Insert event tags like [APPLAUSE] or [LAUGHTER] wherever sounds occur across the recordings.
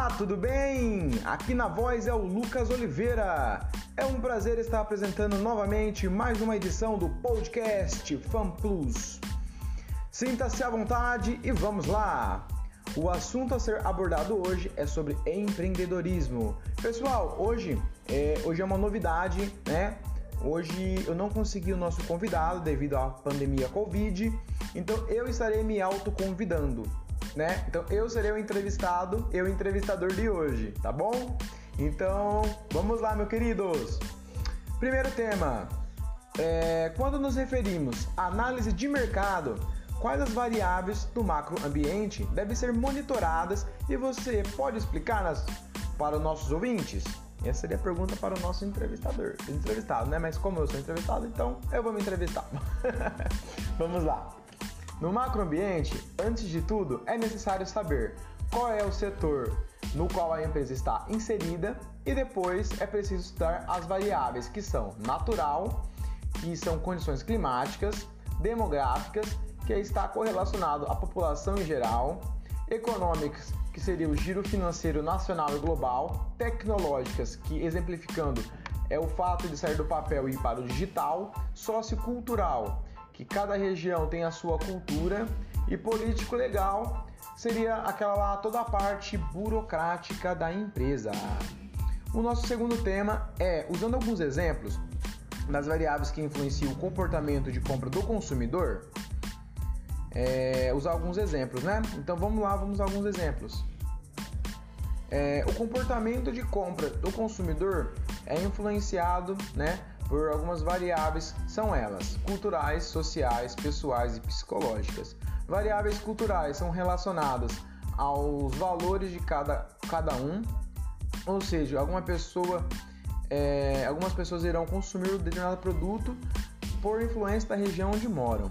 Olá, tudo bem? Aqui na voz é o Lucas Oliveira. É um prazer estar apresentando novamente mais uma edição do podcast Fan Plus. Sinta-se à vontade e vamos lá! O assunto a ser abordado hoje é sobre empreendedorismo. Pessoal, hoje é, hoje é uma novidade, né? Hoje eu não consegui o nosso convidado devido à pandemia Covid, então eu estarei me autoconvidando né? Então eu serei o entrevistado e o entrevistador de hoje, tá bom? Então vamos lá, meus queridos. Primeiro tema: é, quando nos referimos à análise de mercado, quais as variáveis do macroambiente devem ser monitoradas e você pode explicar para os nossos ouvintes? Essa seria a pergunta para o nosso entrevistador, entrevistado, né? Mas como eu sou entrevistado, então eu vou me entrevistar. [LAUGHS] Vamos lá. No macroambiente, antes de tudo, é necessário saber qual é o setor no qual a empresa está inserida e depois é preciso estudar as variáveis que são natural, que são condições climáticas, demográficas, que está correlacionado à população em geral, econômicas, que seria o giro financeiro nacional e global, tecnológicas, que exemplificando é o fato de sair do papel e ir para o digital, sociocultural, que cada região tem a sua cultura e político legal seria aquela lá toda a parte burocrática da empresa. O nosso segundo tema é, usando alguns exemplos das variáveis que influenciam o comportamento de compra do consumidor, é, usar alguns exemplos, né? Então vamos lá, vamos alguns exemplos. É, o comportamento de compra do consumidor é influenciado, né, por algumas variáveis, são elas: culturais, sociais, pessoais e psicológicas. Variáveis culturais são relacionadas aos valores de cada, cada um, ou seja, alguma pessoa, é, algumas pessoas irão consumir um determinado produto por influência da região onde moram.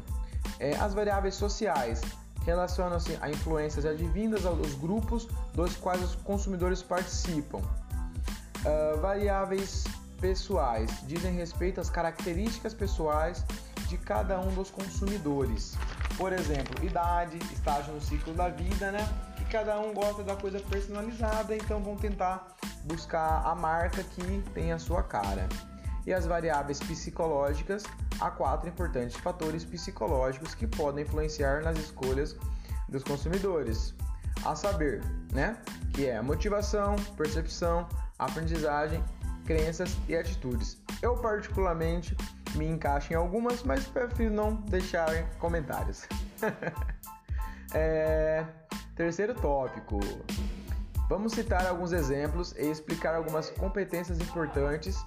É, as variáveis sociais relacionam-se a influências advindas aos grupos dos quais os consumidores participam. Uh, variáveis pessoais dizem respeito às características pessoais de cada um dos consumidores. Por exemplo, idade, estágio no ciclo da vida, né? Que cada um gosta da coisa personalizada, então vão tentar buscar a marca que tem a sua cara. E as variáveis psicológicas, há quatro importantes fatores psicológicos que podem influenciar nas escolhas dos consumidores. A saber, né? Que é motivação, percepção, aprendizagem crenças e atitudes. Eu, particularmente, me encaixo em algumas, mas prefiro não deixar comentários. [LAUGHS] é... Terceiro tópico. Vamos citar alguns exemplos e explicar algumas competências importantes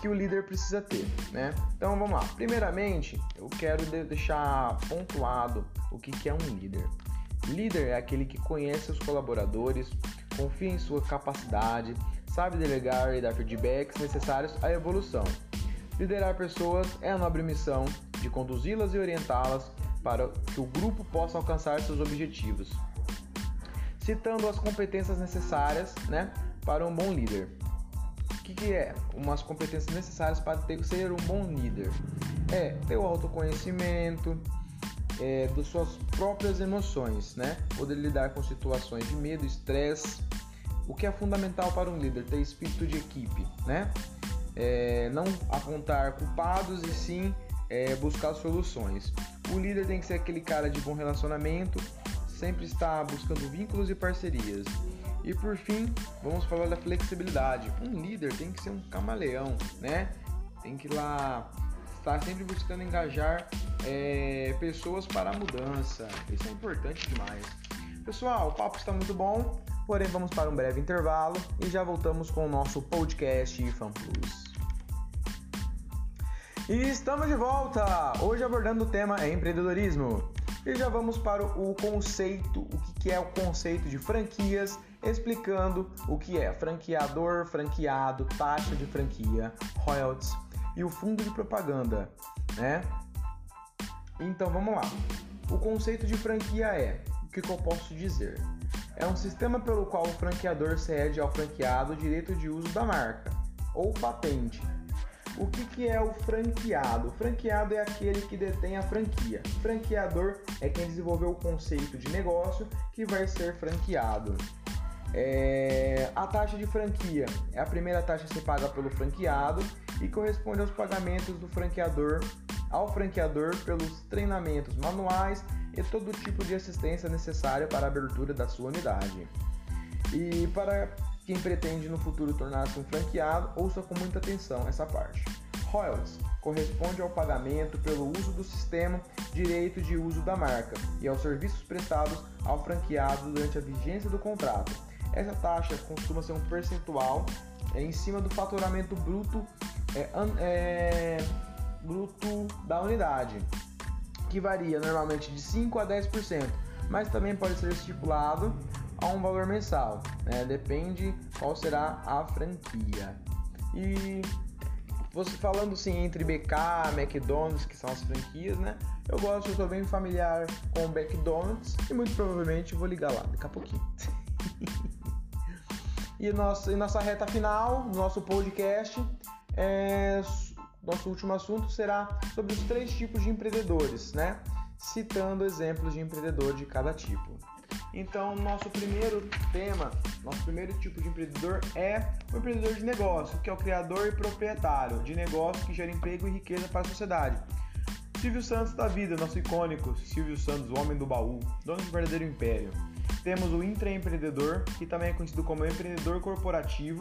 que o líder precisa ter, né? Então vamos lá. Primeiramente, eu quero deixar pontuado o que é um líder. Líder é aquele que conhece os colaboradores, confia em sua capacidade, sabe delegar e dar feedbacks necessários à evolução. Liderar pessoas é a nobre missão de conduzi-las e orientá-las para que o grupo possa alcançar seus objetivos. Citando as competências necessárias né, para um bom líder. O que, que é? Umas competências necessárias para ter, ser um bom líder. É ter o autoconhecimento, é, das suas próprias emoções, né? Poder lidar com situações de medo, estresse, o que é fundamental para um líder? Ter espírito de equipe, né? É, não apontar culpados e sim é, buscar soluções. O líder tem que ser aquele cara de bom relacionamento, sempre está buscando vínculos e parcerias. E por fim, vamos falar da flexibilidade. Um líder tem que ser um camaleão, né? Tem que ir lá estar sempre buscando engajar é, pessoas para a mudança. Isso é importante demais. Pessoal, o papo está muito bom. Porém, vamos para um breve intervalo e já voltamos com o nosso podcast Fan Plus. E estamos de volta! Hoje abordando o tema empreendedorismo. E já vamos para o conceito, o que é o conceito de franquias, explicando o que é franqueador, franqueado, taxa de franquia, royalties e o fundo de propaganda, né? Então vamos lá. O conceito de franquia é, o que, que eu posso dizer? É um sistema pelo qual o franqueador cede ao franqueado o direito de uso da marca ou patente. O que, que é o franqueado? O franqueado é aquele que detém a franquia. Franqueador é quem desenvolveu o conceito de negócio que vai ser franqueado. É, a taxa de franquia é a primeira taxa a ser paga pelo franqueado e corresponde aos pagamentos do franqueador ao franqueador pelos treinamentos manuais e todo tipo de assistência necessária para a abertura da sua unidade. E para quem pretende no futuro tornar-se um franqueado, ouça com muita atenção essa parte. Royalties corresponde ao pagamento pelo uso do sistema, direito de uso da marca e aos serviços prestados ao franqueado durante a vigência do contrato. Essa taxa costuma ser um percentual é, em cima do faturamento bruto, é, é, bruto da unidade, que varia normalmente de 5 a 10%, mas também pode ser estipulado a um valor mensal, né? depende qual será a franquia. E você falando assim entre BK, McDonald's, que são as franquias, né? Eu gosto, eu sou bem familiar com o McDonald's e muito provavelmente vou ligar lá daqui a pouquinho. [LAUGHS] e, nosso, e nossa reta final, nosso podcast, é, nosso último assunto será sobre os três tipos de empreendedores, né? Citando exemplos de empreendedor de cada tipo. Então, nosso primeiro tema, nosso primeiro tipo de empreendedor é o empreendedor de negócio, que é o criador e proprietário de negócio que gera emprego e riqueza para a sociedade. Silvio Santos da vida, nosso icônico Silvio Santos, o homem do baú, dono do verdadeiro império. Temos o intraempreendedor, que também é conhecido como empreendedor corporativo,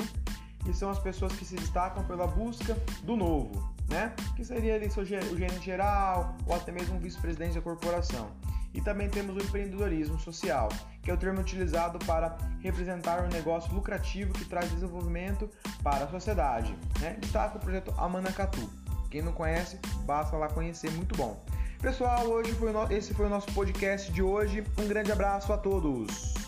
e são as pessoas que se destacam pela busca do novo, né? Que seria ali o gerente geral ou até mesmo vice-presidente da corporação. E também temos o empreendedorismo social, que é o termo utilizado para representar um negócio lucrativo que traz desenvolvimento para a sociedade. Né? Destaca o projeto Amanacatu. Quem não conhece, basta lá conhecer, muito bom. Pessoal, hoje foi no... esse foi o nosso podcast de hoje. Um grande abraço a todos.